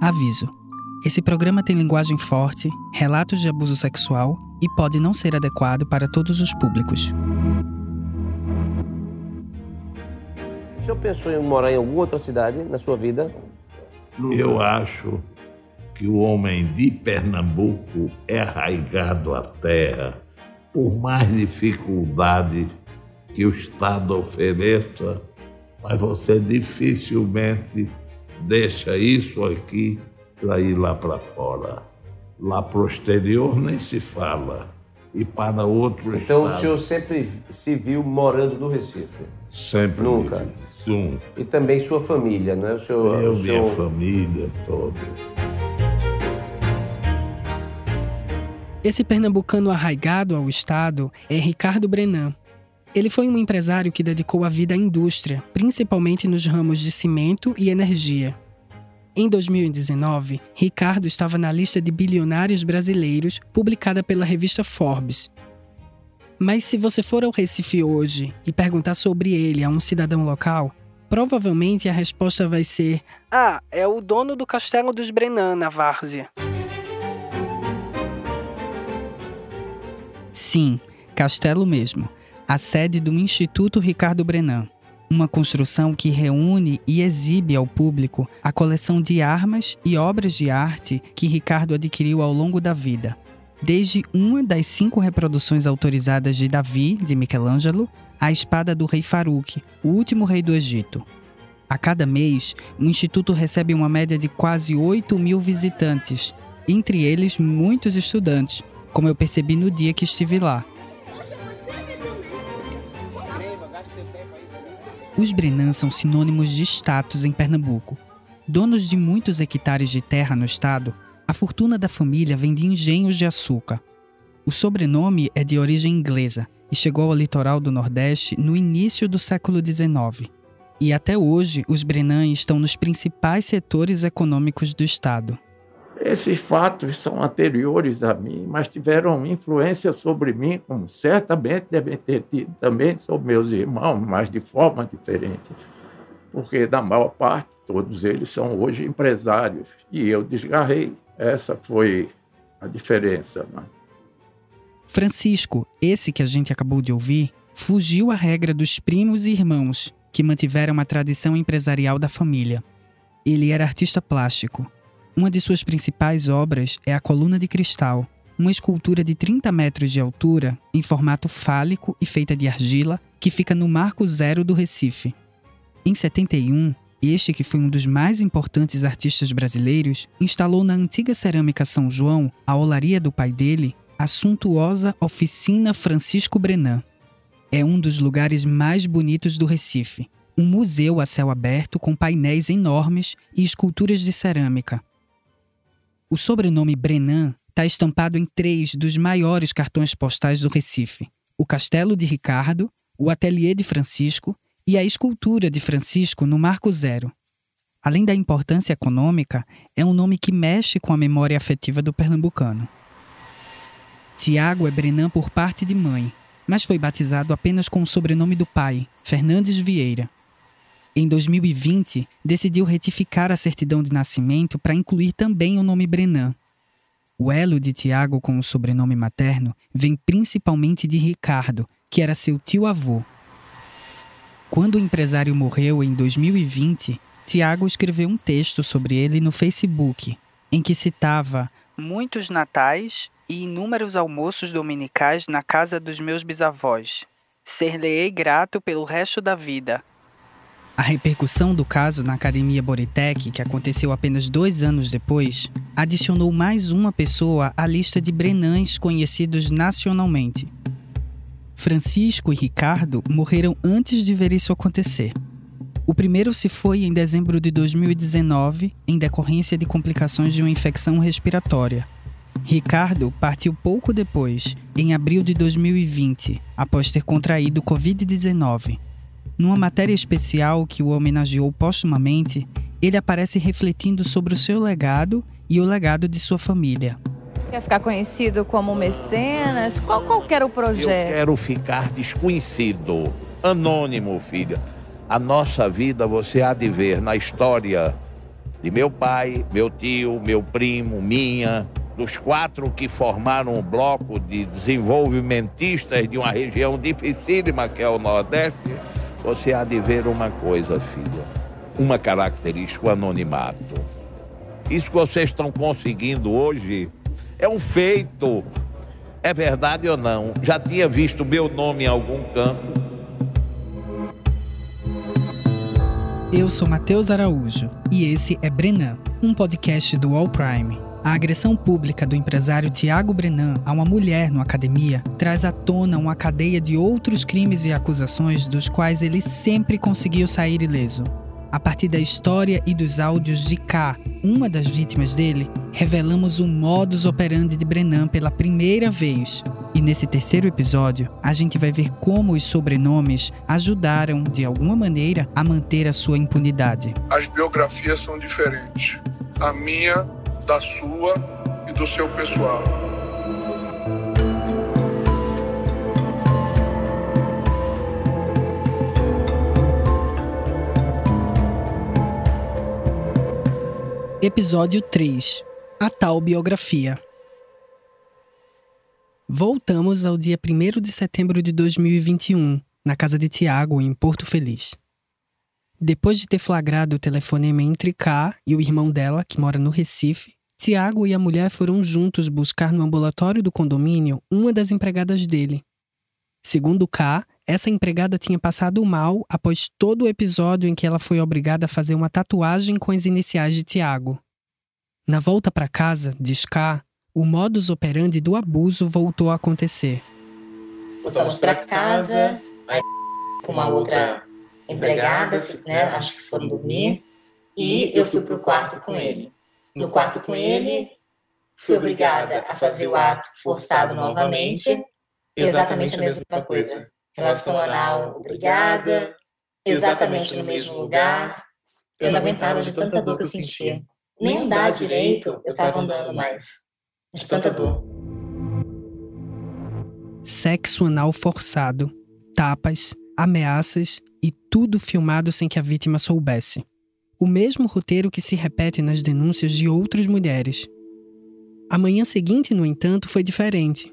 Aviso: esse programa tem linguagem forte, relatos de abuso sexual e pode não ser adequado para todos os públicos. O senhor pensou em morar em alguma outra cidade na sua vida? Eu acho que o homem de Pernambuco é arraigado à terra, por mais dificuldade que o Estado ofereça, mas você dificilmente deixa isso aqui para ir lá para fora. Lá para o exterior nem se fala. E para outro Então estado, o senhor sempre se viu morando no Recife? sempre Nunca? Nunca. E também sua família, não é? O senhor, Eu, o minha senhor... família, toda. Esse pernambucano arraigado ao Estado é Ricardo Brenan. Ele foi um empresário que dedicou a vida à indústria, principalmente nos ramos de cimento e energia. Em 2019, Ricardo estava na lista de bilionários brasileiros publicada pela revista Forbes. Mas se você for ao Recife hoje e perguntar sobre ele a um cidadão local, provavelmente a resposta vai ser: Ah, é o dono do Castelo dos Brenan, na Várzea. Sim, Castelo mesmo, a sede do Instituto Ricardo Brenan. Uma construção que reúne e exibe ao público a coleção de armas e obras de arte que Ricardo adquiriu ao longo da vida. Desde uma das cinco reproduções autorizadas de Davi, de Michelangelo, à espada do rei Farouk, o último rei do Egito. A cada mês, o Instituto recebe uma média de quase 8 mil visitantes, entre eles muitos estudantes, como eu percebi no dia que estive lá. Os Brenan são sinônimos de status em Pernambuco. Donos de muitos hectares de terra no estado, a fortuna da família vem de engenhos de açúcar. O sobrenome é de origem inglesa e chegou ao litoral do Nordeste no início do século XIX. E até hoje, os Brenan estão nos principais setores econômicos do estado. Esses fatos são anteriores a mim, mas tiveram influência sobre mim, como certamente devem ter tido também sobre meus irmãos, mas de forma diferente. Porque, da maior parte, todos eles são hoje empresários. E eu desgarrei. Essa foi a diferença. Né? Francisco, esse que a gente acabou de ouvir, fugiu à regra dos primos e irmãos, que mantiveram a tradição empresarial da família. Ele era artista plástico. Uma de suas principais obras é a Coluna de Cristal, uma escultura de 30 metros de altura, em formato fálico e feita de argila, que fica no Marco Zero do Recife. Em 71, este, que foi um dos mais importantes artistas brasileiros, instalou na antiga cerâmica São João, a olaria do pai dele, a suntuosa Oficina Francisco Brenan. É um dos lugares mais bonitos do Recife. Um museu a céu aberto com painéis enormes e esculturas de cerâmica. O sobrenome Brenan está estampado em três dos maiores cartões postais do Recife: o Castelo de Ricardo, o Ateliê de Francisco e a escultura de Francisco no Marco Zero. Além da importância econômica, é um nome que mexe com a memória afetiva do pernambucano. Tiago é Brenan por parte de mãe, mas foi batizado apenas com o sobrenome do pai, Fernandes Vieira. Em 2020, decidiu retificar a certidão de nascimento para incluir também o nome Brenan. O elo de Tiago com o sobrenome materno vem principalmente de Ricardo, que era seu tio-avô. Quando o empresário morreu em 2020, Tiago escreveu um texto sobre ele no Facebook, em que citava muitos natais e inúmeros almoços dominicais na casa dos meus bisavós. Ser-lhe-ei grato pelo resto da vida. A repercussão do caso na Academia Boritec, que aconteceu apenas dois anos depois, adicionou mais uma pessoa à lista de Brenãs conhecidos nacionalmente. Francisco e Ricardo morreram antes de ver isso acontecer. O primeiro se foi em dezembro de 2019, em decorrência de complicações de uma infecção respiratória. Ricardo partiu pouco depois, em abril de 2020, após ter contraído Covid-19. Numa matéria especial que o homenageou póstumamente, ele aparece refletindo sobre o seu legado e o legado de sua família. Quer ficar conhecido como mecenas? Qual, qual que era o Eu projeto? quero ficar desconhecido, anônimo, filha. A nossa vida, você há de ver na história, de meu pai, meu tio, meu primo, minha, dos quatro que formaram um bloco de desenvolvimentistas de uma região dificílima que é o Nordeste, você há de ver uma coisa, filha. Uma característica, o anonimato. Isso que vocês estão conseguindo hoje é um feito. É verdade ou não? Já tinha visto meu nome em algum canto. Eu sou Matheus Araújo e esse é Brenan, um podcast do All Prime. A agressão pública do empresário Tiago Brenan a uma mulher no academia traz à tona uma cadeia de outros crimes e acusações dos quais ele sempre conseguiu sair ileso. A partir da história e dos áudios de K, uma das vítimas dele, revelamos o modus operandi de Brenan pela primeira vez. E nesse terceiro episódio, a gente vai ver como os sobrenomes ajudaram, de alguma maneira, a manter a sua impunidade. As biografias são diferentes. A minha da sua e do seu pessoal. Episódio 3 A tal biografia. Voltamos ao dia 1 de setembro de 2021, na casa de Tiago, em Porto Feliz. Depois de ter flagrado o telefonema entre K e o irmão dela, que mora no Recife, Tiago e a mulher foram juntos buscar no ambulatório do condomínio uma das empregadas dele. Segundo K, essa empregada tinha passado mal após todo o episódio em que ela foi obrigada a fazer uma tatuagem com as iniciais de Tiago. Na volta para casa, diz K, o modus operandi do abuso voltou a acontecer. Voltamos para casa, aí com uma outra empregada, né, acho que foram dormir, e eu fui para o quarto com ele no quarto com ele, fui obrigada a fazer o ato forçado novamente, exatamente a mesma coisa. Relação anal, obrigada, exatamente no mesmo lugar. Eu não aguentava de tanta dor que eu sentia. Nem andar direito eu estava andando mais, de tanta dor. Sexo anal forçado, tapas, ameaças e tudo filmado sem que a vítima soubesse o mesmo roteiro que se repete nas denúncias de outras mulheres. A manhã seguinte, no entanto, foi diferente.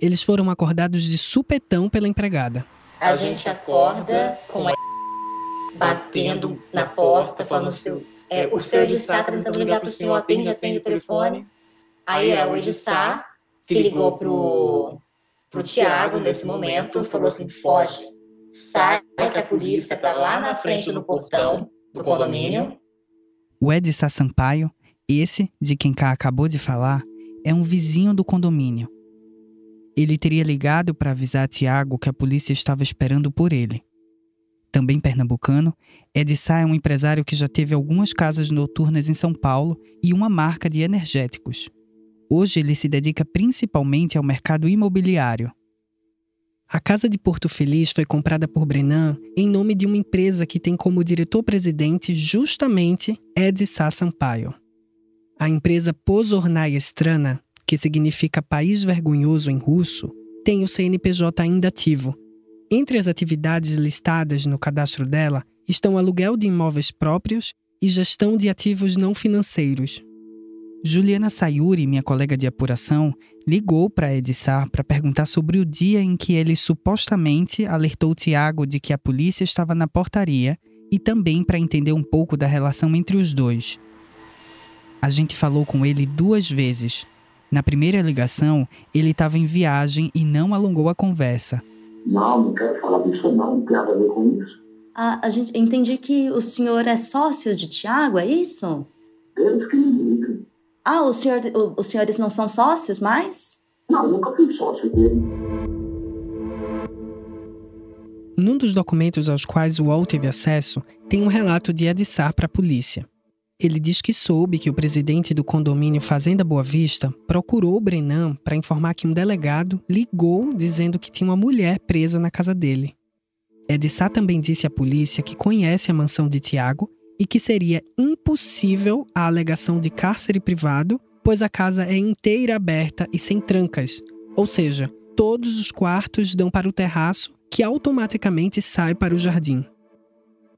Eles foram acordados de supetão pela empregada. A gente acorda com a batendo na porta, falando seu, é, o seu Edissá está tentando ligar para o senhor, atende, atende o telefone. Aí é o Edissá que ligou pro, pro Tiago nesse momento, falou assim, foge, sai que a polícia está lá na frente do portão, do condomínio. O Edson Sampaio, esse de quem Cá acabou de falar, é um vizinho do condomínio. Ele teria ligado para avisar Tiago que a polícia estava esperando por ele. Também pernambucano, Edissá é um empresário que já teve algumas casas noturnas em São Paulo e uma marca de energéticos. Hoje ele se dedica principalmente ao mercado imobiliário. A Casa de Porto Feliz foi comprada por Brenan em nome de uma empresa que tem como diretor-presidente justamente Ed Sá Sampaio. A empresa Pozornaya Strana, que significa País Vergonhoso em russo, tem o CNPJ ainda ativo. Entre as atividades listadas no cadastro dela estão aluguel de imóveis próprios e gestão de ativos não financeiros, Juliana Sayuri, minha colega de apuração, ligou para Edissar para perguntar sobre o dia em que ele supostamente alertou Tiago de que a polícia estava na portaria e também para entender um pouco da relação entre os dois. A gente falou com ele duas vezes. Na primeira ligação, ele estava em viagem e não alongou a conversa. Não, não quero falar disso não, não tem nada a ver com isso. Ah, a gente entendi que o senhor é sócio de Tiago, é isso? Deus que ah, o senhor, o, os senhores não são sócios mais? Não, nunca fui sócio dele. Num dos documentos aos quais o UOL teve acesso, tem um relato de Edissar para a polícia. Ele diz que soube que o presidente do condomínio Fazenda Boa Vista procurou o Brenan para informar que um delegado ligou dizendo que tinha uma mulher presa na casa dele. Edissar também disse à polícia que conhece a mansão de Tiago e que seria impossível a alegação de cárcere privado, pois a casa é inteira aberta e sem trancas, ou seja, todos os quartos dão para o terraço, que automaticamente sai para o jardim.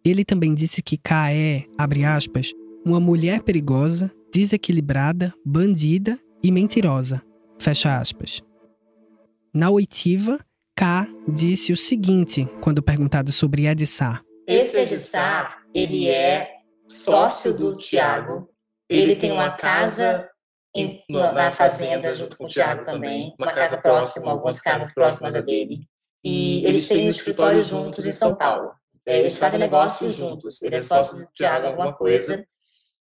Ele também disse que K é, abre aspas, uma mulher perigosa, desequilibrada, bandida e mentirosa. Fecha aspas. Na oitiva, K disse o seguinte quando perguntado sobre Edissar. Esse Edissar, ele é sócio do Tiago. Ele tem uma casa em, na fazenda junto com o Tiago também, uma casa próxima, algumas casas próximas a dele. E eles têm um escritório juntos em São Paulo. É, eles fazem negócios juntos. Ele é sócio do Tiago alguma coisa.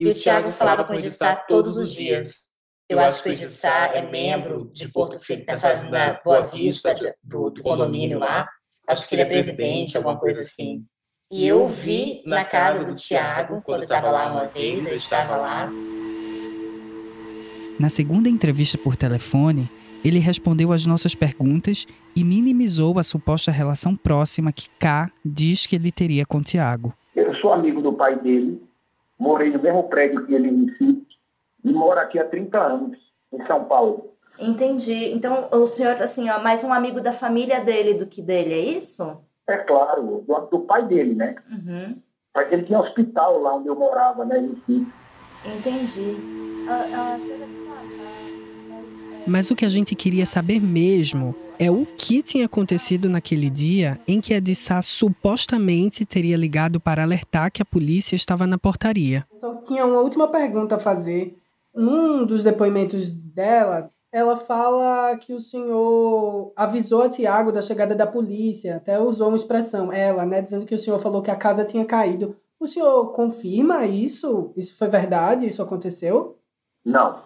E o Tiago falava com o Edissar todos os dias. Eu acho que o Edissar é membro de Porto Felipe, da Fazenda Boa Vista, do, do condomínio lá. Acho que ele é presidente, alguma coisa assim. E eu vi na casa do Tiago, quando eu estava lá uma vez, ele estava lá. Na segunda entrevista por telefone, ele respondeu às nossas perguntas e minimizou a suposta relação próxima que K diz que ele teria com Tiago. Eu sou amigo do pai dele, morei no mesmo prédio que ele em Recife e moro aqui há 30 anos, em São Paulo. Entendi. Então, o senhor, assim, ó, mais um amigo da família dele do que dele, é isso? É claro, do, do pai dele, né? Uhum. Pai dele tinha hospital lá onde eu morava, né, em Recife. Entendi. A, a senhora Mas o que a gente queria saber mesmo é o que tinha acontecido naquele dia em que a Dissá supostamente teria ligado para alertar que a polícia estava na portaria. Só tinha uma última pergunta a fazer. Um dos depoimentos dela, ela fala que o senhor avisou a Tiago da chegada da polícia, até usou uma expressão, ela, né, dizendo que o senhor falou que a casa tinha caído. O senhor confirma isso? Isso foi verdade? Isso aconteceu? Não.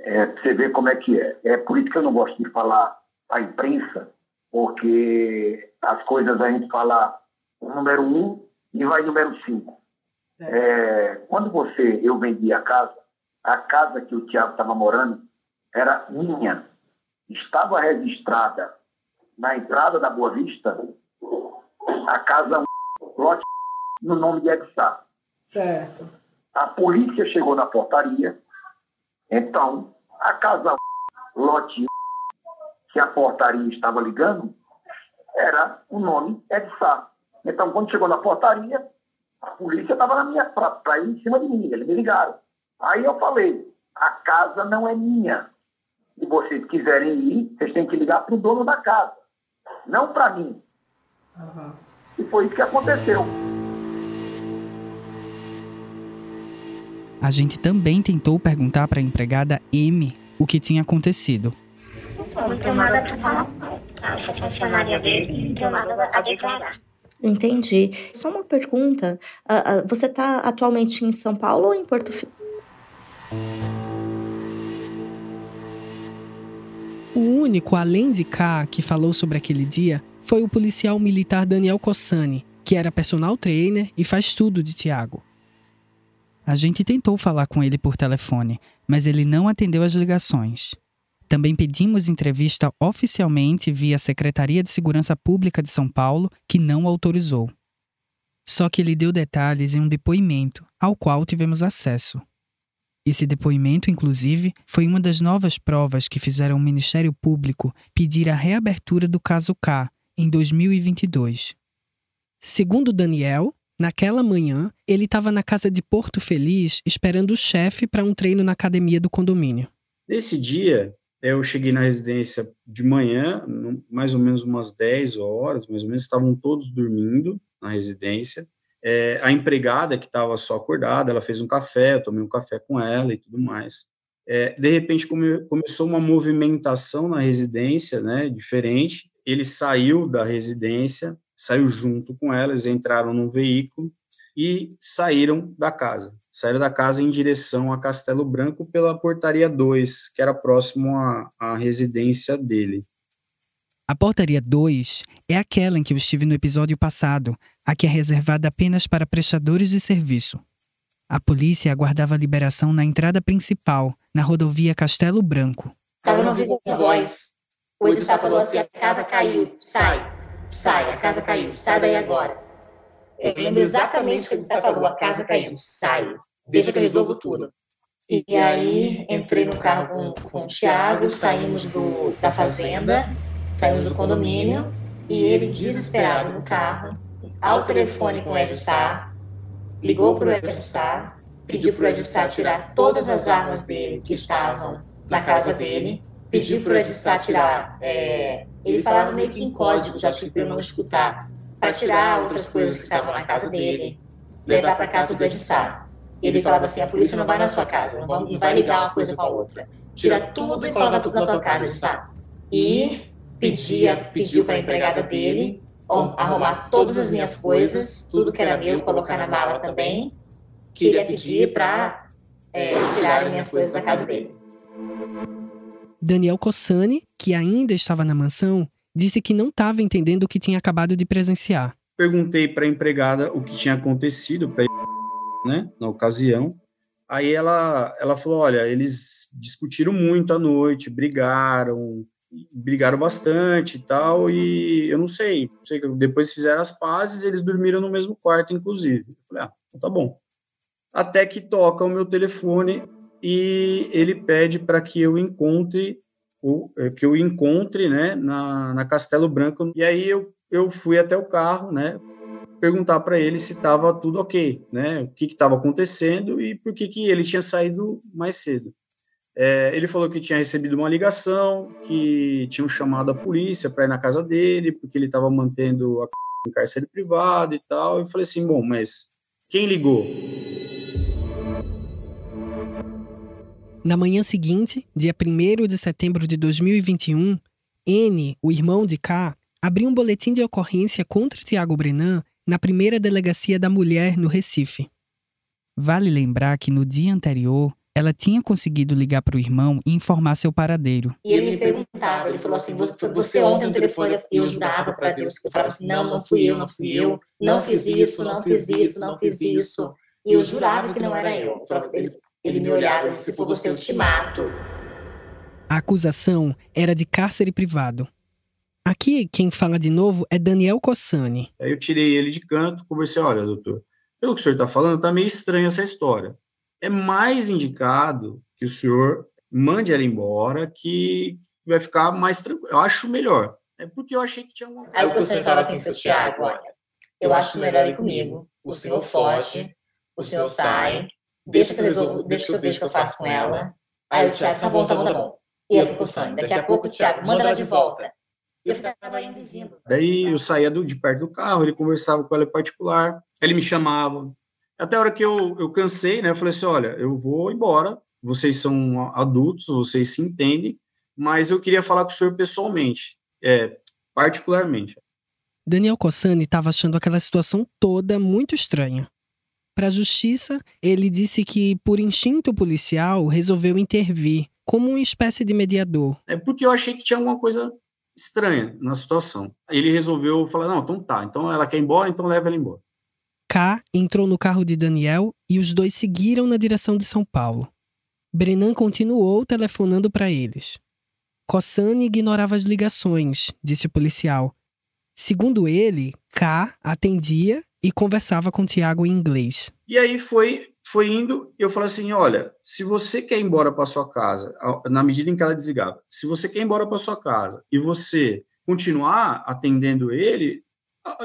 É, você ver como é que é. É por isso que eu não gosto de falar a imprensa, porque as coisas a gente fala o número um e vai número cinco. É, quando você, eu vendi a casa, a casa que o Tiago estava morando era minha. Estava registrada na entrada da Boa Vista a casa lote no nome de Edsar. Certo. A polícia chegou na portaria, então a casa lote que a portaria estava ligando era o nome Edsar. Então, quando chegou na portaria, a polícia estava na minha para ir em cima de mim, eles me ligaram. Aí eu falei: a casa não é minha. Se vocês quiserem ir, vocês têm que ligar para o dono da casa, não para mim. Uhum. E foi isso que aconteceu. A gente também tentou perguntar para a empregada M o que tinha acontecido. Não tenho nada para falar. Essa funcionária dele não tenho nada a declarar. Entendi. Só uma pergunta. Uh, uh, você está atualmente em São Paulo ou em Porto Felipe? O único, além de K, que falou sobre aquele dia foi o policial militar Daniel Cossani, que era personal trainer e faz tudo de Tiago. A gente tentou falar com ele por telefone, mas ele não atendeu as ligações. Também pedimos entrevista oficialmente via Secretaria de Segurança Pública de São Paulo, que não autorizou. Só que ele deu detalhes em um depoimento, ao qual tivemos acesso. Esse depoimento, inclusive, foi uma das novas provas que fizeram o Ministério Público pedir a reabertura do caso K em 2022. Segundo Daniel, naquela manhã, ele estava na casa de Porto Feliz esperando o chefe para um treino na academia do condomínio. Nesse dia, eu cheguei na residência de manhã, mais ou menos umas 10 horas, mais ou menos, estavam todos dormindo na residência. É, a empregada que estava só acordada, ela fez um café, eu tomei um café com ela e tudo mais. É, de repente come, começou uma movimentação na residência, né, diferente. Ele saiu da residência, saiu junto com elas, entraram num veículo e saíram da casa. Saíram da casa em direção a Castelo Branco pela portaria 2, que era próximo à, à residência dele. A portaria 2 é aquela em que eu estive no episódio passado, a que é reservada apenas para prestadores de serviço. A polícia aguardava liberação na entrada principal, na rodovia Castelo Branco. Estava não vivo a voz. O Edson falou assim: a casa caiu, sai, sai, a casa caiu, sai daí agora. Eu lembro exatamente o que o Edson falou: a casa caiu, sai, deixa que eu resolvo tudo. E aí entrei no carro com, com o Thiago, saímos do, da fazenda Saímos do condomínio e ele, desesperado no carro, ao telefone com o Ed Sá, ligou para o Ed Sá, pediu para o Edissá tirar todas as armas dele que estavam na casa dele, pediu para o Edissá tirar. É, ele falava meio que em código, já que para eu não escutar, para tirar outras coisas que estavam na casa dele, levar para casa do Edissá. Ele falava assim: a polícia não vai na sua casa, não vai ligar uma coisa com a outra. Tira tudo e coloca tudo na tua casa, Edissá. E pedia, pediu para a empregada dele arrumar todas as minhas coisas, tudo que era meu, colocar na mala também. Queria pedir para é, tirar minhas coisas da casa dele. Daniel Cossani, que ainda estava na mansão, disse que não estava entendendo o que tinha acabado de presenciar. Perguntei para a empregada o que tinha acontecido para né, na ocasião. Aí ela, ela falou: olha, eles discutiram muito à noite, brigaram, brigaram bastante e tal, e eu não sei, não sei depois fizeram as pazes, eles dormiram no mesmo quarto, inclusive. Eu falei, ah, então tá bom. Até que toca o meu telefone e ele pede para que eu encontre eh, que eu encontre, né, na, na Castelo Branco. E aí eu, eu fui até o carro, né, perguntar para ele se estava tudo ok, né, o que estava acontecendo e por que que ele tinha saído mais cedo. É, ele falou que tinha recebido uma ligação, que tinham chamado a polícia para ir na casa dele, porque ele estava mantendo a em cárcere privado e tal. Eu falei assim: bom, mas quem ligou? Na manhã seguinte, dia 1 de setembro de 2021, N, o irmão de K, abriu um boletim de ocorrência contra Tiago Brenan na primeira delegacia da mulher no Recife. Vale lembrar que no dia anterior, ela tinha conseguido ligar para o irmão e informar seu paradeiro. E ele me perguntava, ele falou assim, foi você ontem no telefone, eu jurava para Deus, que eu falava assim, não, não fui eu, não fui eu, não fiz isso, não fiz isso, não fiz isso. E eu jurava que não era eu. Ele, ele me olhava e disse, se for você, eu te mato. A acusação era de cárcere privado. Aqui, quem fala de novo é Daniel Cossani. Aí eu tirei ele de canto, conversei, olha, doutor, pelo que o senhor está falando, está meio estranha essa história é mais indicado que o senhor mande ela embora, que vai ficar mais tranquilo. Eu acho melhor. É porque eu achei que tinha uma. Aí o senhor fala assim, seu Tiago, olha, eu acho melhor ir comigo. O senhor foge, o senhor sai, deixa que eu resolvo, deixa que eu vejo o que eu faço com ela. Aí o Tiago, tá bom, tá bom, tá bom. E eu fico sangue. Daqui a pouco Tiago, manda ela de volta. E eu ficava indo e vindo. Daí eu saía do, de perto do carro, ele conversava com ela em particular, ele me chamava, até a hora que eu, eu cansei, né? Eu falei assim: olha, eu vou embora, vocês são adultos, vocês se entendem, mas eu queria falar com o senhor pessoalmente, é, particularmente. Daniel Cossani estava achando aquela situação toda muito estranha. Para a justiça, ele disse que, por instinto policial, resolveu intervir como uma espécie de mediador. É porque eu achei que tinha alguma coisa estranha na situação. Ele resolveu falar: não, então tá, então ela quer ir embora, então leva ela embora. K entrou no carro de Daniel e os dois seguiram na direção de São Paulo. Brenan continuou telefonando para eles. Cossani ignorava as ligações, disse o policial. Segundo ele, K atendia e conversava com Tiago em inglês. E aí foi foi indo, eu falei assim, olha, se você quer ir embora para sua casa, na medida em que ela desligava, se você quer ir embora para sua casa e você continuar atendendo ele,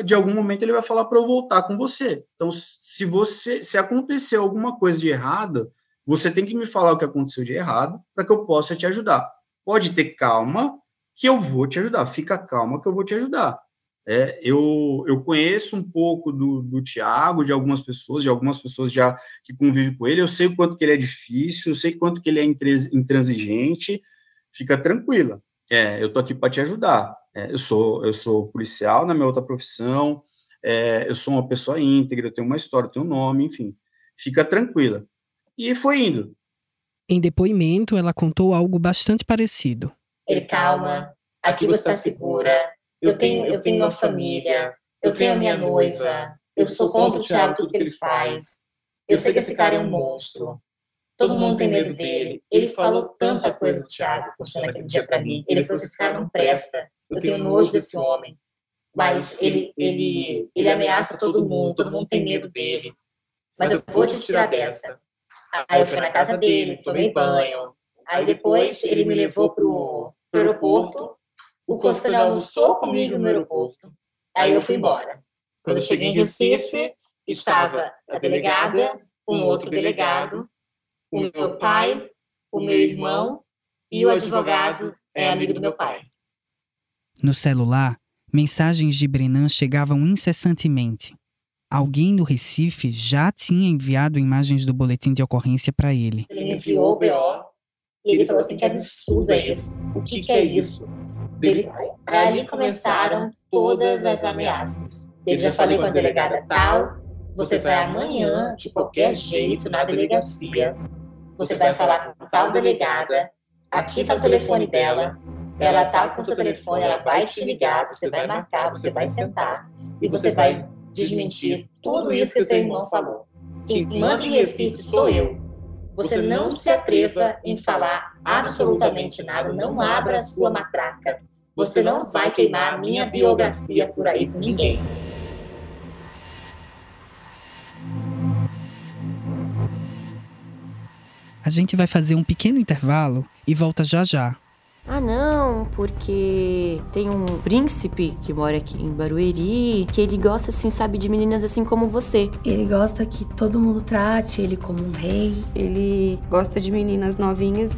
de algum momento ele vai falar para eu voltar com você. Então, se você se acontecer alguma coisa de errado, você tem que me falar o que aconteceu de errado para que eu possa te ajudar. Pode ter calma que eu vou te ajudar. Fica calma que eu vou te ajudar. É, eu, eu conheço um pouco do, do Tiago, de algumas pessoas, de algumas pessoas já que convivem com ele. Eu sei o quanto que ele é difícil, eu sei quanto que ele é intransigente. Fica tranquila. É, eu tô aqui para te ajudar. É, eu sou eu sou policial na minha outra profissão, é, eu sou uma pessoa íntegra, eu tenho uma história, eu tenho um nome, enfim. Fica tranquila. E foi indo. Em depoimento, ela contou algo bastante parecido. Ele, calma, aqui você está segura, eu tenho, eu tenho uma família, eu tenho a minha noiva, eu sou contra o Thiago, tudo que ele faz. Eu sei que esse cara é um monstro. Todo mundo tem medo dele. Ele falou tanta coisa do Thiago, postando aquele dia para mim. Ele falou esse cara não presta eu tenho nojo desse homem. Mas ele, ele, ele ameaça todo mundo, todo mundo tem medo dele. Mas eu vou te tirar dessa. Aí eu fui na casa dele, tomei banho. Aí depois ele me levou pro, pro aeroporto. O conselho almoçou comigo no aeroporto. Aí eu fui embora. Quando eu cheguei em Recife, estava a delegada, um outro delegado, o meu pai, o meu irmão e o advogado é amigo do meu pai. No celular, mensagens de Brenan chegavam incessantemente. Alguém no Recife já tinha enviado imagens do boletim de ocorrência para ele. Ele me enviou o BO e ele falou assim: que absurdo é isso? O que, que é isso? Ele, ali começaram todas as ameaças. Eu já falei com a delegada tal, você vai amanhã, de qualquer jeito, na delegacia. Você vai falar com tal delegada, aqui está o telefone dela, ela está com o seu telefone, ela vai te ligar, você vai marcar, você vai sentar e você vai desmentir tudo isso que o teu irmão falou. Quem manda em Recife sou eu. Você não se atreva em falar absolutamente nada, não abra a sua matraca. Você não vai queimar a minha biografia por aí com ninguém. A gente vai fazer um pequeno intervalo e volta já já. Ah, não, porque tem um príncipe que mora aqui em Barueri, que ele gosta, assim, sabe, de meninas assim como você. Ele gosta que todo mundo trate ele como um rei. Ele gosta de meninas novinhas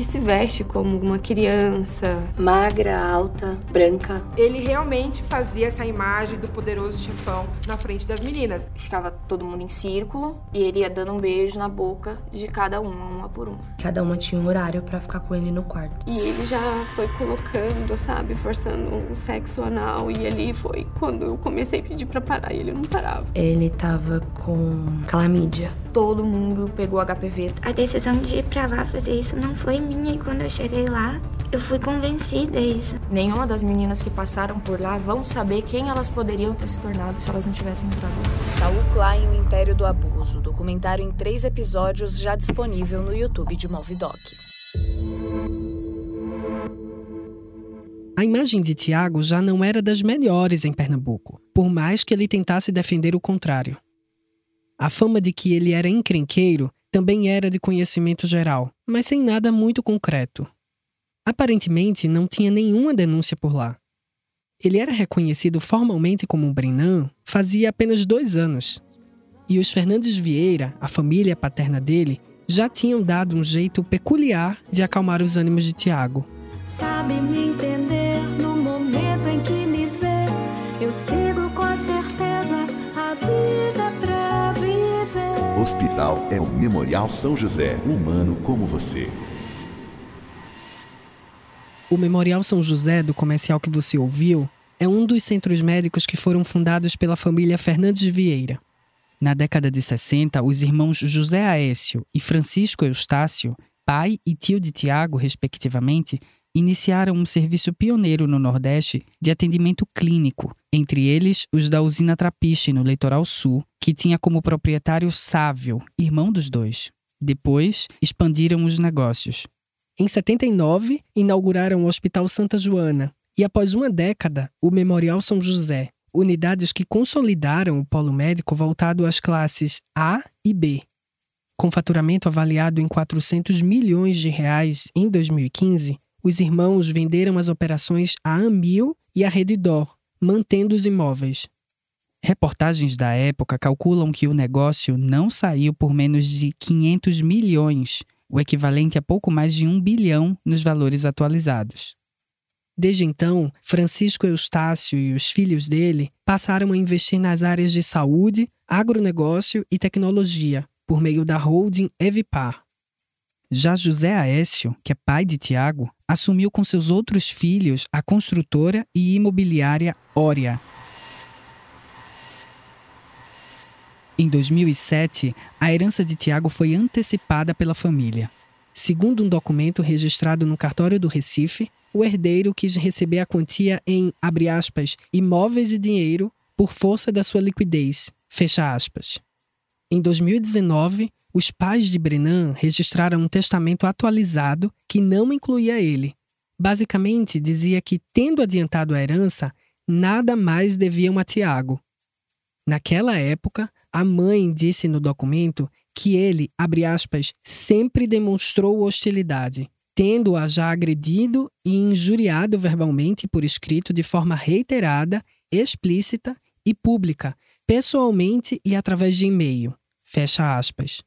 que se veste como uma criança. Magra, alta, branca. Ele realmente fazia essa imagem do poderoso chefão na frente das meninas. Ficava todo mundo em círculo e ele ia dando um beijo na boca de cada uma, uma por uma. Cada uma tinha um horário para ficar com ele no quarto. E ele já foi colocando, sabe, forçando um sexo anal. E ali foi quando eu comecei a pedir para parar e ele não parava. Ele tava com calamídia. Todo mundo pegou HPV. A decisão de ir pra lá fazer isso não foi minha e quando eu cheguei lá, eu fui convencida isso. Nenhuma das meninas que passaram por lá vão saber quem elas poderiam ter se tornado se elas não tivessem entrado lá. Saul Klein, o Império do Abuso, documentário em três episódios já disponível no YouTube de Movidoc. A imagem de Tiago já não era das melhores em Pernambuco, por mais que ele tentasse defender o contrário. A fama de que ele era encrenqueiro também era de conhecimento geral, mas sem nada muito concreto. Aparentemente, não tinha nenhuma denúncia por lá. Ele era reconhecido formalmente como Brenan fazia apenas dois anos. E os Fernandes Vieira, a família paterna dele, já tinham dado um jeito peculiar de acalmar os ânimos de Tiago. Sabe me entender Hospital é o Memorial São José, humano como você. O Memorial São José, do comercial que você ouviu, é um dos centros médicos que foram fundados pela família Fernandes Vieira. Na década de 60, os irmãos José Aécio e Francisco Eustácio, pai e tio de Tiago, respectivamente, iniciaram um serviço pioneiro no Nordeste de atendimento clínico, entre eles os da usina Trapiche, no litoral sul, que tinha como proprietário Sávio, irmão dos dois. Depois, expandiram os negócios. Em 79, inauguraram o Hospital Santa Joana e, após uma década, o Memorial São José, unidades que consolidaram o polo médico voltado às classes A e B. Com faturamento avaliado em 400 milhões de reais em 2015, os irmãos venderam as operações à Amil e à Redidor, mantendo os imóveis. Reportagens da época calculam que o negócio não saiu por menos de 500 milhões, o equivalente a pouco mais de um bilhão nos valores atualizados. Desde então, Francisco Eustácio e os filhos dele passaram a investir nas áreas de saúde, agronegócio e tecnologia, por meio da holding Evipar. Já José Aécio, que é pai de Tiago, assumiu com seus outros filhos a construtora e imobiliária Ória. Em 2007, a herança de Tiago foi antecipada pela família. Segundo um documento registrado no cartório do Recife, o herdeiro quis receber a quantia em, abre aspas, imóveis e dinheiro por força da sua liquidez, fecha aspas. Em 2019, os pais de Brenan registraram um testamento atualizado que não incluía ele. Basicamente, dizia que, tendo adiantado a herança, nada mais deviam a Tiago. Naquela época, a mãe disse no documento que ele, abre aspas, sempre demonstrou hostilidade, tendo-a já agredido e injuriado verbalmente por escrito de forma reiterada, explícita e pública, pessoalmente e através de e-mail. Fecha aspas.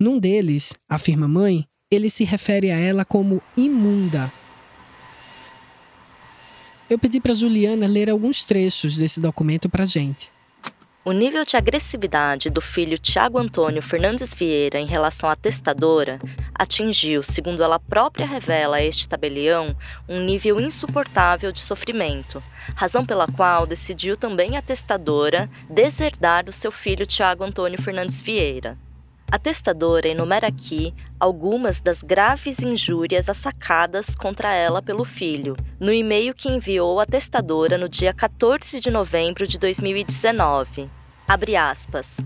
Num deles, afirma a mãe, ele se refere a ela como imunda. Eu pedi para Juliana ler alguns trechos desse documento para gente. O nível de agressividade do filho Tiago Antônio Fernandes Vieira em relação à testadora atingiu, segundo ela própria revela a este tabelião, um nível insuportável de sofrimento, razão pela qual decidiu também a testadora deserdar do seu filho Tiago Antônio Fernandes Vieira. A testadora enumera aqui algumas das graves injúrias assacadas contra ela pelo filho, no e-mail que enviou à testadora no dia 14 de novembro de 2019. Abre aspas.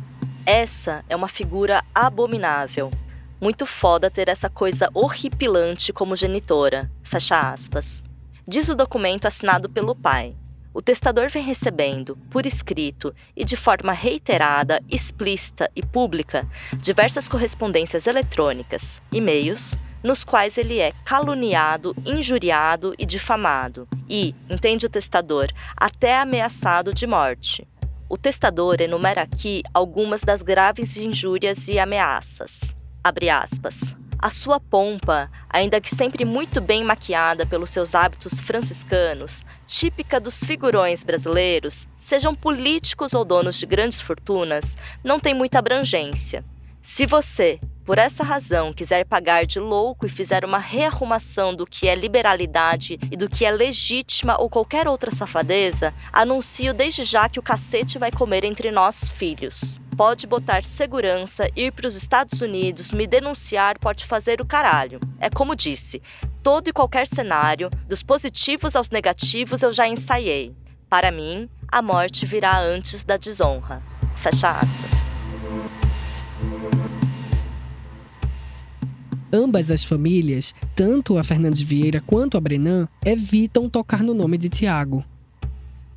Essa é uma figura abominável. Muito foda ter essa coisa horripilante como genitora. Fecha aspas. Diz o documento assinado pelo pai o testador vem recebendo, por escrito e de forma reiterada, explícita e pública, diversas correspondências eletrônicas, e-mails, nos quais ele é caluniado, injuriado e difamado, e, entende o testador, até ameaçado de morte. O testador enumera aqui algumas das graves injúrias e ameaças. Abre aspas. A sua pompa, ainda que sempre muito bem maquiada pelos seus hábitos franciscanos, típica dos figurões brasileiros, sejam políticos ou donos de grandes fortunas, não tem muita abrangência. Se você, por essa razão, quiser pagar de louco e fizer uma rearrumação do que é liberalidade e do que é legítima ou qualquer outra safadeza, anuncio desde já que o cacete vai comer entre nós filhos. Pode botar segurança, ir para os Estados Unidos, me denunciar, pode fazer o caralho. É como disse, todo e qualquer cenário, dos positivos aos negativos, eu já ensaiei. Para mim, a morte virá antes da desonra. Fecha aspas. Ambas as famílias, tanto a Fernandes Vieira quanto a Brenan, evitam tocar no nome de Tiago.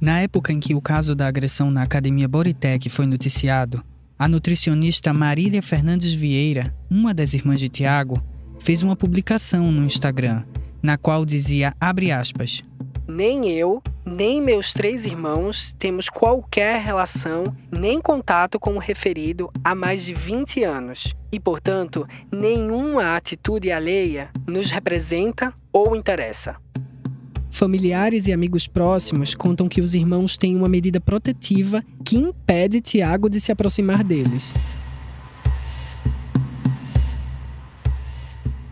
Na época em que o caso da agressão na Academia Boritec foi noticiado, a nutricionista Marília Fernandes Vieira, uma das irmãs de Tiago, fez uma publicação no Instagram, na qual dizia, aspas, nem eu, nem meus três irmãos temos qualquer relação nem contato com o referido há mais de 20 anos e, portanto, nenhuma atitude alheia nos representa ou interessa. Familiares e amigos próximos contam que os irmãos têm uma medida protetiva que impede Tiago de se aproximar deles.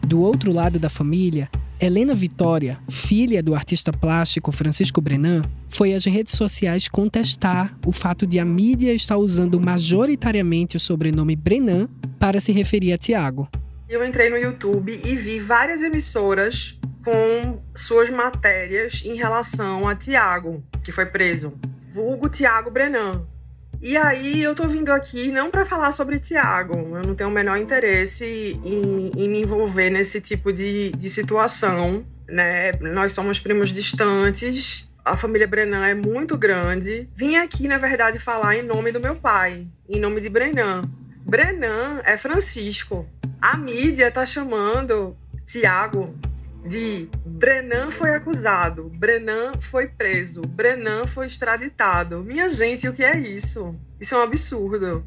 Do outro lado da família, Helena Vitória, filha do artista plástico Francisco Brenan, foi às redes sociais contestar o fato de a mídia estar usando majoritariamente o sobrenome Brenan para se referir a Tiago. Eu entrei no YouTube e vi várias emissoras com suas matérias em relação a Tiago, que foi preso. Vulgo Tiago Brenan. E aí eu tô vindo aqui não para falar sobre Tiago, eu não tenho o menor interesse em, em me envolver nesse tipo de, de situação, né? Nós somos primos distantes, a família Brenan é muito grande. Vim aqui, na verdade, falar em nome do meu pai, em nome de Brenan. Brenan é Francisco. A mídia tá chamando Tiago de Brenan foi acusado, Brenan foi preso, Brenan foi extraditado. Minha gente, o que é isso? Isso é um absurdo.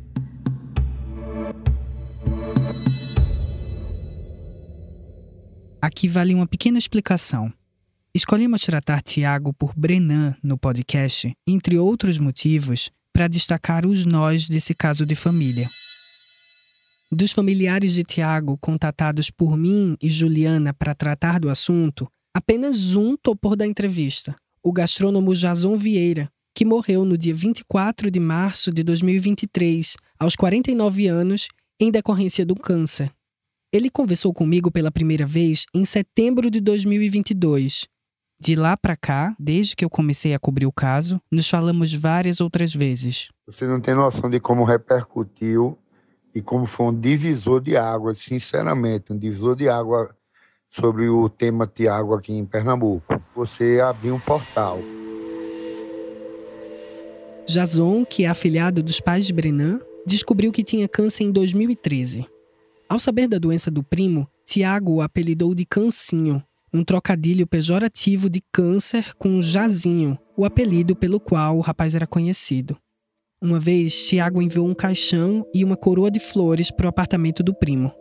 Aqui vale uma pequena explicação. Escolhemos tratar Tiago por Brenan no podcast, entre outros motivos, para destacar os nós desse caso de família. Dos familiares de Tiago contatados por mim e Juliana para tratar do assunto, apenas um topou da entrevista, o gastrônomo Jason Vieira, que morreu no dia 24 de março de 2023, aos 49 anos, em decorrência do câncer. Ele conversou comigo pela primeira vez em setembro de 2022. De lá para cá, desde que eu comecei a cobrir o caso, nos falamos várias outras vezes. Você não tem noção de como repercutiu e como foi um divisor de água, sinceramente, um divisor de água sobre o tema Tiago aqui em Pernambuco. Você abriu um portal. Jason, que é afilhado dos pais de Brenan, descobriu que tinha câncer em 2013. Ao saber da doença do primo, Tiago o apelidou de Cancinho, um trocadilho pejorativo de câncer com Jazinho, o apelido pelo qual o rapaz era conhecido. Uma vez, Tiago enviou um caixão e uma coroa de flores para o apartamento do primo.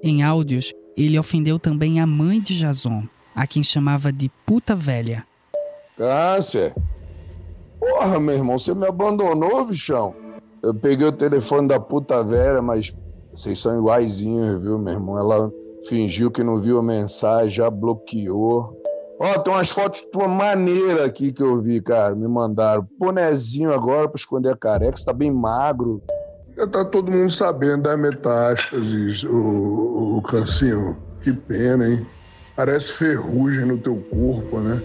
Em áudios, ele ofendeu também a mãe de Jason, a quem chamava de puta velha. Cássia, porra, meu irmão, você me abandonou, bichão. Eu peguei o telefone da puta velha, mas vocês são iguaizinhos, viu, meu irmão? Ela fingiu que não viu a mensagem, já bloqueou. Ó, tem umas fotos tua maneira aqui que eu vi, cara. Me mandaram. Bonezinho agora pra esconder a careca, você tá bem magro. Já tá todo mundo sabendo da metástases, o, o Cancinho. Que pena, hein? Parece ferrugem no teu corpo, né?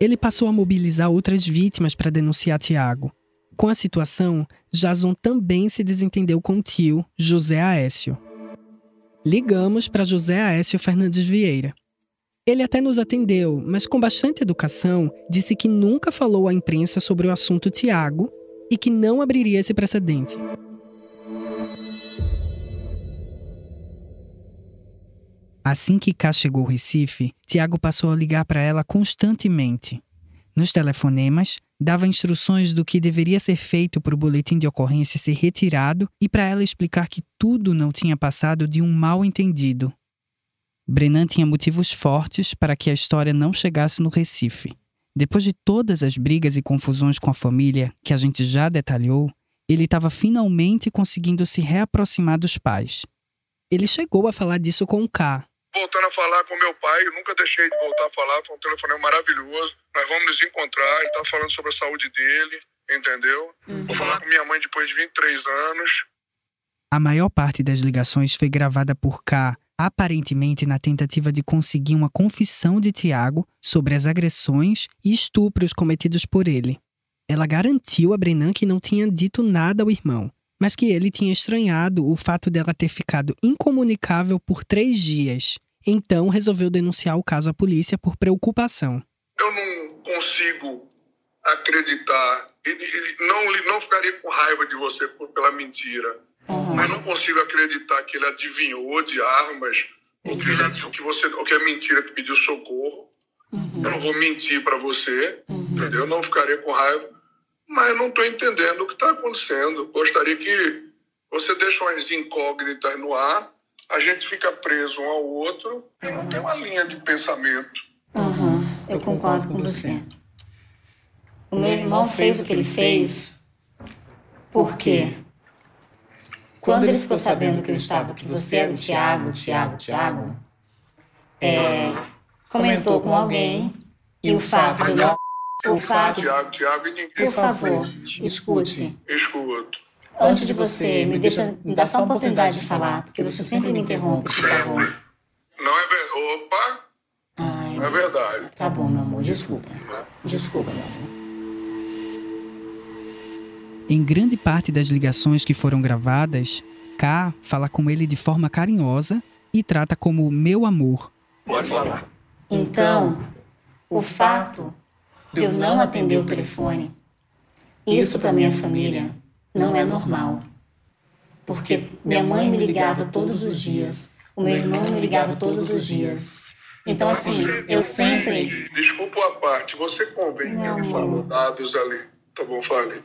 Ele passou a mobilizar outras vítimas para denunciar Tiago. Com a situação, Jason também se desentendeu com o tio, José Aécio. Ligamos para José Aécio Fernandes Vieira. Ele até nos atendeu, mas com bastante educação, disse que nunca falou à imprensa sobre o assunto Tiago e que não abriria esse precedente. Assim que Cá chegou ao Recife, Tiago passou a ligar para ela constantemente. Nos telefonemas, dava instruções do que deveria ser feito para o boletim de ocorrência ser retirado e para ela explicar que tudo não tinha passado de um mal entendido. Brenan tinha motivos fortes para que a história não chegasse no Recife. Depois de todas as brigas e confusões com a família, que a gente já detalhou, ele estava finalmente conseguindo se reaproximar dos pais. Ele chegou a falar disso com o K, voltando a falar com meu pai, eu nunca deixei de voltar a falar, foi um telefonema maravilhoso. Nós vamos nos encontrar, ele tá falando sobre a saúde dele, entendeu? Uhum. Vou falar com minha mãe depois de 23 anos. A maior parte das ligações foi gravada por K, aparentemente na tentativa de conseguir uma confissão de Tiago sobre as agressões e estupros cometidos por ele. Ela garantiu a Brenan que não tinha dito nada ao irmão, mas que ele tinha estranhado o fato dela ter ficado incomunicável por três dias. Então resolveu denunciar o caso à polícia por preocupação. Eu não consigo acreditar, ele, ele não, não ficaria com raiva de você por, pela mentira, uhum. mas não consigo acreditar que ele adivinhou de armas, ou que, ele, ou que, você, ou que é mentira que pediu socorro. Uhum. Eu não vou mentir para você, uhum. entendeu? Eu não ficaria com raiva mas não estou entendendo o que está acontecendo. Gostaria que você deixe umas incógnitas no ar, a gente fica preso um ao outro e não tem uma linha de pensamento. Uhum, eu concordo com você. O meu irmão fez o que ele fez porque quando ele ficou sabendo que eu estava, que você era o Tiago, Tiago, Tiago, é, comentou com alguém e o fato de eu não o fato. Tiago, Tiago, e Por favor, escute. Escuto. Antes de você, me deixa, me dá só uma oportunidade de falar, porque você sempre me interrompe, por favor. Não é verdade. Opa! Ai, não é verdade. Tá bom, meu amor, desculpa. Desculpa, meu amor. Em grande parte das ligações que foram gravadas, K fala com ele de forma carinhosa e trata como meu amor. Pode falar. Então, o fato de eu não atender o telefone. Isso para minha família não é normal. Porque minha mãe me ligava todos os dias, o meu irmão me ligava todos os dias. Então, assim, eu sempre. Desculpa a parte, você convém que ele falou dados ali. Tá bom, fale.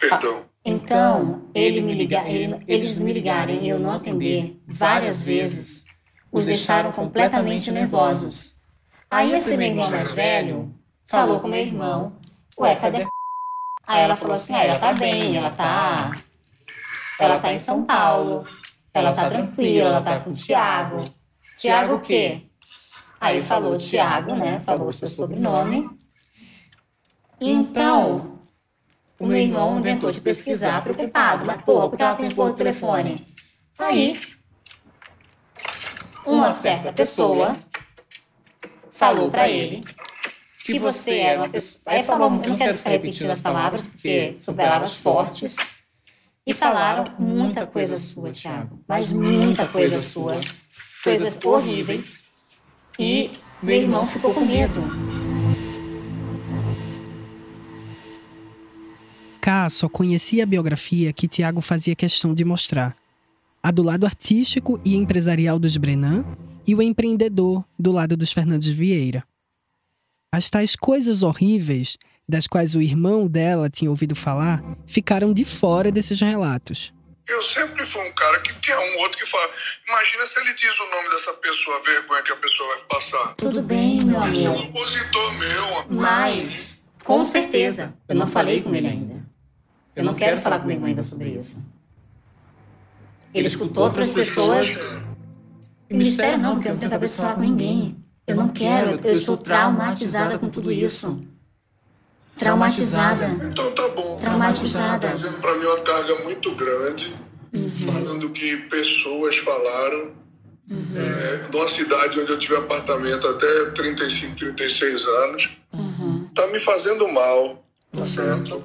Perdão. Então, ele me liga, ele, eles me ligarem e eu não atender várias vezes, os deixaram completamente nervosos. Aí esse meu irmão mais velho falou com meu irmão, ué, cadê Aí ela falou assim, ah, ela tá bem, ela tá. Ela tá em São Paulo, ela tá tranquila, ela tá com o Tiago. Tiago o quê? Aí falou Tiago, né? Falou o seu sobrenome. Então, o meu irmão inventou de pesquisar, preocupado. Mas, porra, porque ela tem pôr o telefone? Aí, uma certa pessoa falou para ele que você era uma pessoa. Aí falou, não quero ficar repetindo as palavras, porque são palavras fortes. E falaram muita coisa sua, Tiago. Mas muita coisa sua. Coisas horríveis. E meu irmão ficou com medo. K só conhecia a biografia que Tiago fazia questão de mostrar. A do lado artístico e empresarial dos Brenan e o empreendedor do lado dos Fernandes Vieira. As tais coisas horríveis, das quais o irmão dela tinha ouvido falar, ficaram de fora desses relatos. Eu sempre fui um cara que tem um outro que fala. Imagina se ele diz o nome dessa pessoa, a vergonha que a pessoa vai passar. Tudo bem, meu Esse é um amor. compositor meu. Mas, com certeza, eu não falei com ele ainda. Eu não quero falar com meu irmão ainda sobre isso. Ele escutou outras pessoas. Mistério não, porque eu não tenho cabeça pra falar com ninguém. Eu não quero, eu, eu estou traumatizada com tudo isso. Traumatizada. Então tá bom. Traumatizada. Tá trazendo pra mim uma carga muito grande, falando que pessoas falaram. É, numa cidade onde eu tive apartamento até 35, 36 anos, tá me fazendo mal, tá certo?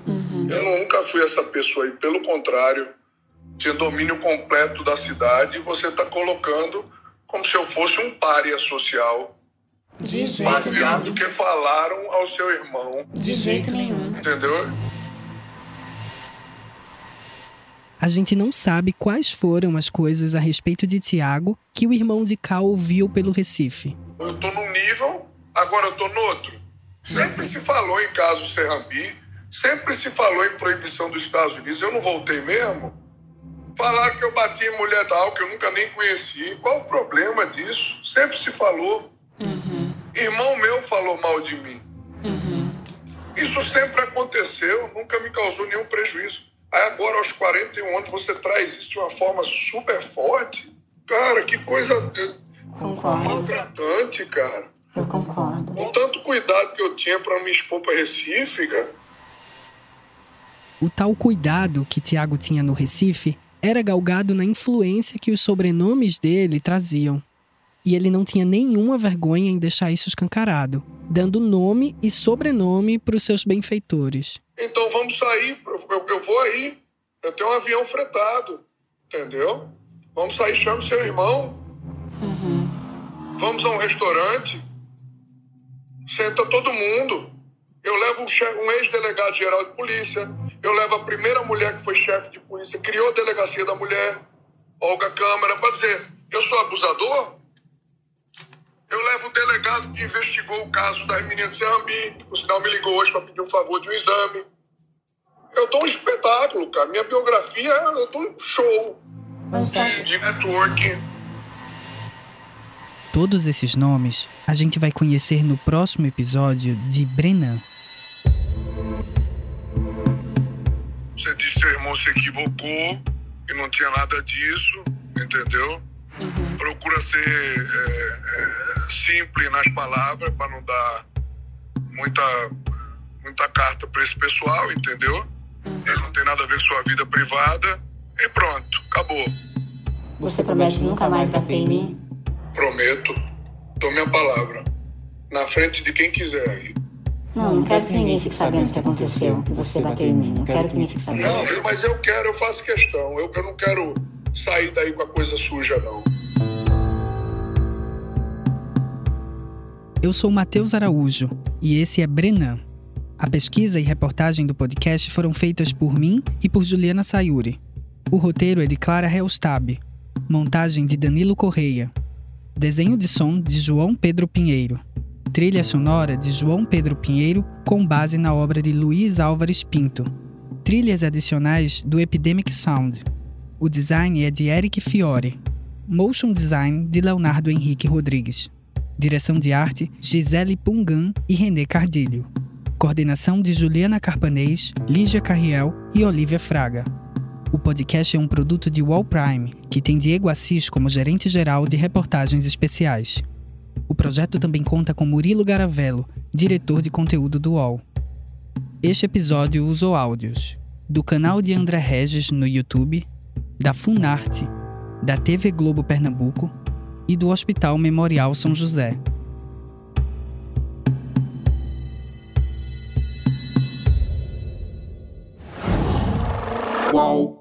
Eu nunca fui essa pessoa aí, pelo contrário, tinha domínio completo da cidade e você tá colocando como se eu fosse um pária social. De jeito Baseado nenhum. no que falaram ao seu irmão. De jeito nenhum. Entendeu? A gente não sabe quais foram as coisas a respeito de Tiago que o irmão de Cal ouviu pelo Recife. Eu tô num nível, agora eu tô no outro. Sempre se falou em caso Serrambi, sempre se falou em proibição dos Estados Unidos. Eu não voltei mesmo. Falaram que eu bati em mulher tal, que eu nunca nem conheci. Qual o problema disso? Sempre se falou. Irmão meu falou mal de mim. Isso sempre aconteceu, nunca me causou nenhum prejuízo. Aí agora, aos 41 anos, você traz isso de uma forma super forte. Cara, que coisa maltratante, cara. Eu concordo. Com tanto cuidado que eu tinha para me expor para Recife, cara. O tal cuidado que Tiago tinha no Recife era galgado na influência que os sobrenomes dele traziam. E ele não tinha nenhuma vergonha em deixar isso escancarado, dando nome e sobrenome para os seus benfeitores. Então vamos sair, eu, eu vou aí. Eu tenho um avião fretado, entendeu? Vamos sair, chama o seu irmão. Vamos a um restaurante. Senta todo mundo. Eu levo um, um ex-delegado geral de polícia. Eu levo a primeira mulher que foi chefe de polícia, criou a delegacia da mulher, Olga Câmara, para dizer: eu sou abusador? Eu levo o delegado que investigou o caso das meninas de Serrambi, que por sinal me ligou hoje para pedir um favor de um exame. Eu dou um espetáculo, cara. Minha biografia, eu dou um show de networking. Todos esses nomes a gente vai conhecer no próximo episódio de Brenan. Você disse que seu irmão se equivocou e não tinha nada disso, entendeu? Procura ser é, é, simples nas palavras para não dar muita, muita carta para esse pessoal, entendeu? Ele não tem nada a ver com sua vida privada e pronto, acabou. Você promete nunca mais bater em mim? Prometo, dou minha palavra. Na frente de quem quiser aí. Não, não quero que ninguém fique sabendo o que aconteceu, que você bateu em mim. Não quero que ninguém fique sabendo. Não, mas eu quero, eu faço questão. Eu, eu não quero sair daí com a coisa suja, não. Eu sou Matheus Araújo e esse é Brenan. A pesquisa e reportagem do podcast foram feitas por mim e por Juliana Sayuri. O roteiro é de Clara Helstab. Montagem de Danilo Correia. Desenho de som de João Pedro Pinheiro. Trilha sonora de João Pedro Pinheiro com base na obra de Luiz Álvares Pinto. Trilhas adicionais do Epidemic Sound. O design é de Eric Fiore. Motion design de Leonardo Henrique Rodrigues. Direção de arte Gisele Pungan e René Cardilho. Coordenação de Juliana Carpanês, Lígia Carriel e Olivia Fraga. O podcast é um produto de Wall Prime, que tem Diego Assis como gerente geral de reportagens especiais. O projeto também conta com Murilo Garavello, diretor de conteúdo do UOL. Este episódio usou áudios do canal de André Regis no YouTube, da Funarte, da TV Globo Pernambuco e do Hospital Memorial São José. Qual?